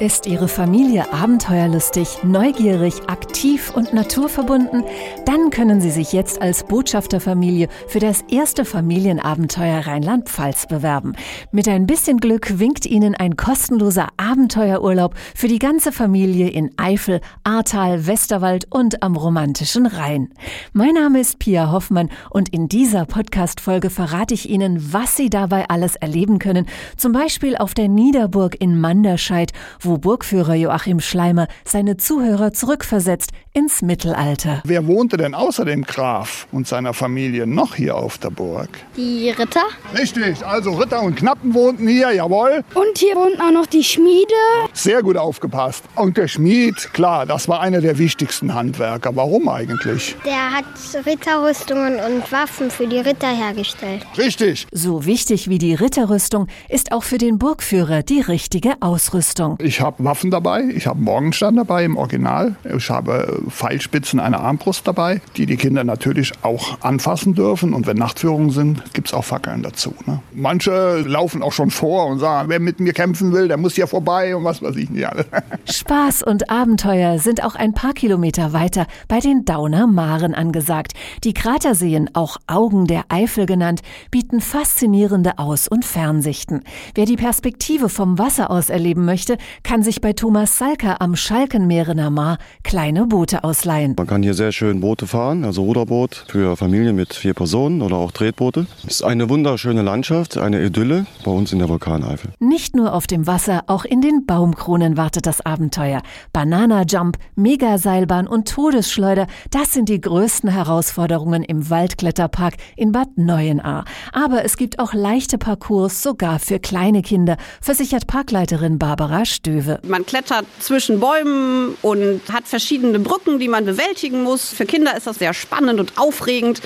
Ist Ihre Familie abenteuerlustig, neugierig, aktiv und naturverbunden? Dann können Sie sich jetzt als Botschafterfamilie für das erste Familienabenteuer Rheinland-Pfalz bewerben. Mit ein bisschen Glück winkt Ihnen ein kostenloser Abenteuerurlaub für die ganze Familie in Eifel, Ahrtal, Westerwald und am romantischen Rhein. Mein Name ist Pia Hoffmann und in dieser Podcast-Folge verrate ich Ihnen, was Sie dabei alles erleben können. Zum Beispiel auf der Niederburg in Manderscheid, wo wo Burgführer Joachim Schleimer seine Zuhörer zurückversetzt ins Mittelalter. Wer wohnte denn außer dem Graf und seiner Familie noch hier auf der Burg? Die Ritter. Richtig, also Ritter und Knappen wohnten hier, jawohl. Und hier wohnt auch noch die Schmiede. Sehr gut aufgepasst. Und der Schmied, klar, das war einer der wichtigsten Handwerker. Warum eigentlich? Der hat Ritterrüstungen und Waffen für die Ritter hergestellt. Richtig. So wichtig wie die Ritterrüstung ist auch für den Burgführer die richtige Ausrüstung. Ich habe Waffen dabei, ich habe Morgenstern dabei im Original. Ich habe Pfeilspitzen einer Armbrust dabei, die die Kinder natürlich auch anfassen dürfen. Und wenn Nachtführungen sind, gibt es auch Fackeln dazu. Ne? Manche laufen auch schon vor und sagen, wer mit mir kämpfen will, der muss hier vorbei und was weiß ich nicht alles. Spaß und Abenteuer sind auch ein paar Kilometer weiter bei den Dauner Maren angesagt. Die Kraterseen, auch Augen der Eifel genannt, bieten faszinierende Aus- und Fernsichten. Wer die Perspektive vom Wasser aus erleben möchte, kann sich bei Thomas Salker am Schalkenmeerener Maar kleine Boote ausleihen. Man kann hier sehr schön Boote fahren, also Ruderboot für Familien mit vier Personen oder auch Tretboote. Es ist eine wunderschöne Landschaft, eine Idylle bei uns in der Vulkaneifel. Nicht nur auf dem Wasser, auch in den Baumkronen wartet das Abenteuer. Banana-Jump, Megaseilbahn und Todesschleuder, das sind die größten Herausforderungen im Waldkletterpark in Bad Neuenahr. Aber es gibt auch leichte Parcours, sogar für kleine Kinder, versichert Parkleiterin Barbara Stöwe. Man klettert zwischen Bäumen und hat verschiedene Brücken, die man bewältigen muss. Für Kinder ist das sehr spannend und aufregend.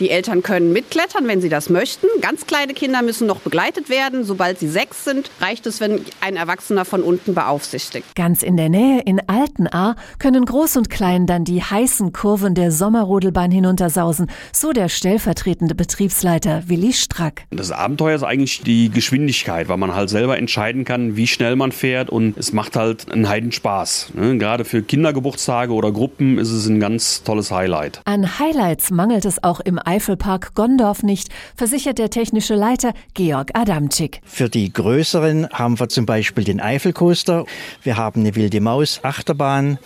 Die Eltern können mitklettern, wenn sie das möchten. Ganz kleine Kinder müssen noch begleitet werden. Sobald sie sechs sind, reicht es, wenn ein Erwachsener von unten beaufsichtigt. Ganz in der Nähe in Altenahr können Groß und Klein dann die heißen Kurven der Sommerrodelbahn hinuntersausen, so der stellvertretende Betriebsleiter Willi Strack. Das Abenteuer ist eigentlich die Geschwindigkeit, weil man halt selber entscheiden kann, wie schnell man fährt und es macht halt einen Heidenspaß. Ne? Gerade für Kindergeburtstage oder Gruppen ist es ein ganz tolles Highlight. An Highlights mangelt es auch im Eifelpark Gondorf nicht, versichert der technische Leiter Georg Adamczyk. Für die größeren haben wir zum Beispiel den Eifelcoaster. Wir haben eine wilde Maus Achterbahn.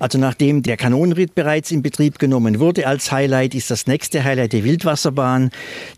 Also nachdem der Kanonenritt bereits in Betrieb genommen wurde als Highlight, ist das nächste Highlight die Wildwasserbahn.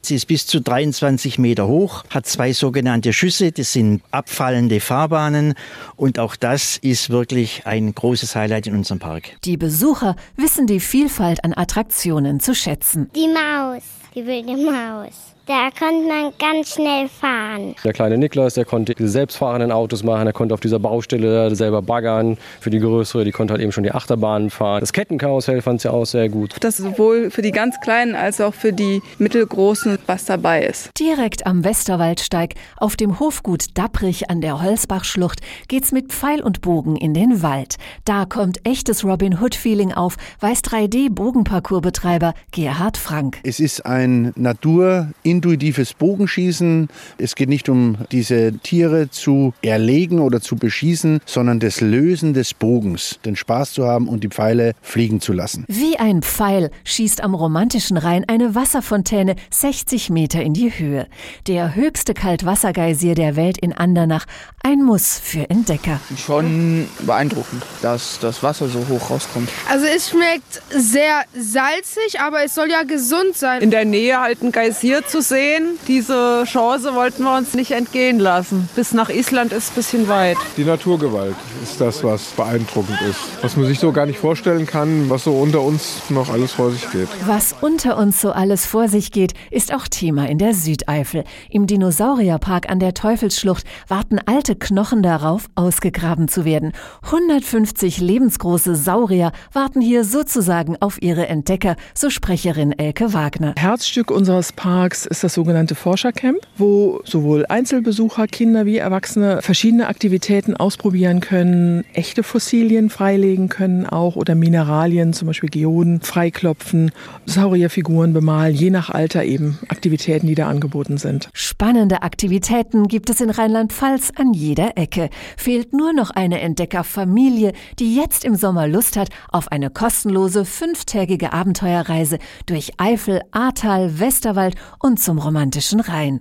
Sie ist bis zu 23 Meter hoch, hat zwei sogenannte Schüsse. Das sind abfallende Fahrbahnen. Und auch das ist wirklich ein großes Highlight in unserem Park. Die Besucher wissen die Vielfalt an Attraktionen zu schätzen. Die Maus, die wilde Maus. Da konnte man ganz schnell fahren. Der kleine Niklas, der konnte diese selbstfahrenden Autos machen, er konnte auf dieser Baustelle selber baggern. Für die größere, die konnte halt eben schon die Achterbahnen fahren. Das Kettenkarussell fand sie auch sehr gut. Dass sowohl für die ganz Kleinen als auch für die Mittelgroßen was dabei ist. Direkt am Westerwaldsteig auf dem Hofgut Dapprich an der Holzbachschlucht geht's mit Pfeil und Bogen in den Wald. Da kommt echtes Robin Hood-Feeling auf, weiß 3D-Bogenparcoursbetreiber Gerhard Frank. Es ist ein Natur- intuitives Bogenschießen. Es geht nicht um diese Tiere zu erlegen oder zu beschießen, sondern das Lösen des Bogens, den Spaß zu haben und die Pfeile fliegen zu lassen. Wie ein Pfeil schießt am romantischen Rhein eine Wasserfontäne 60 Meter in die Höhe. Der höchste Kaltwassergeysir der Welt in Andernach. Ein Muss für Entdecker. Schon beeindruckend, dass das Wasser so hoch rauskommt. Also es schmeckt sehr salzig, aber es soll ja gesund sein. In der Nähe halt ein Geysir zu sehen. Diese Chance wollten wir uns nicht entgehen lassen. Bis nach Island ist ein bisschen weit. Die Naturgewalt ist das, was beeindruckend ist. Was man sich so gar nicht vorstellen kann, was so unter uns noch alles vor sich geht. Was unter uns so alles vor sich geht, ist auch Thema in der Südeifel. Im Dinosaurierpark an der Teufelsschlucht warten alte Knochen darauf, ausgegraben zu werden. 150 lebensgroße Saurier warten hier sozusagen auf ihre Entdecker, so Sprecherin Elke Wagner. Herzstück unseres Parks ist das sogenannte Forschercamp, wo sowohl Einzelbesucher, Kinder wie Erwachsene verschiedene Aktivitäten ausprobieren können, echte Fossilien freilegen können auch oder Mineralien, zum Beispiel Geoden, freiklopfen, Saurierfiguren bemalen, je nach Alter eben Aktivitäten, die da angeboten sind. Spannende Aktivitäten gibt es in Rheinland-Pfalz an jeder Ecke. Fehlt nur noch eine Entdeckerfamilie, die jetzt im Sommer Lust hat auf eine kostenlose fünftägige Abenteuerreise durch Eifel, Ahrtal, Westerwald und zum romantischen Rhein.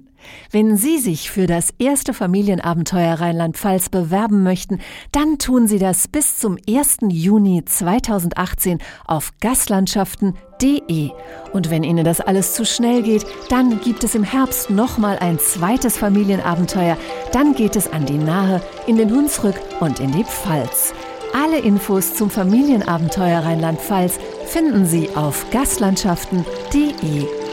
Wenn Sie sich für das erste Familienabenteuer Rheinland-Pfalz bewerben möchten, dann tun Sie das bis zum 1. Juni 2018 auf gastlandschaften.de. Und wenn Ihnen das alles zu schnell geht, dann gibt es im Herbst nochmal ein zweites Familienabenteuer. Dann geht es an die Nahe, in den Hunsrück und in die Pfalz. Alle Infos zum Familienabenteuer Rheinland-Pfalz finden Sie auf gastlandschaften.de.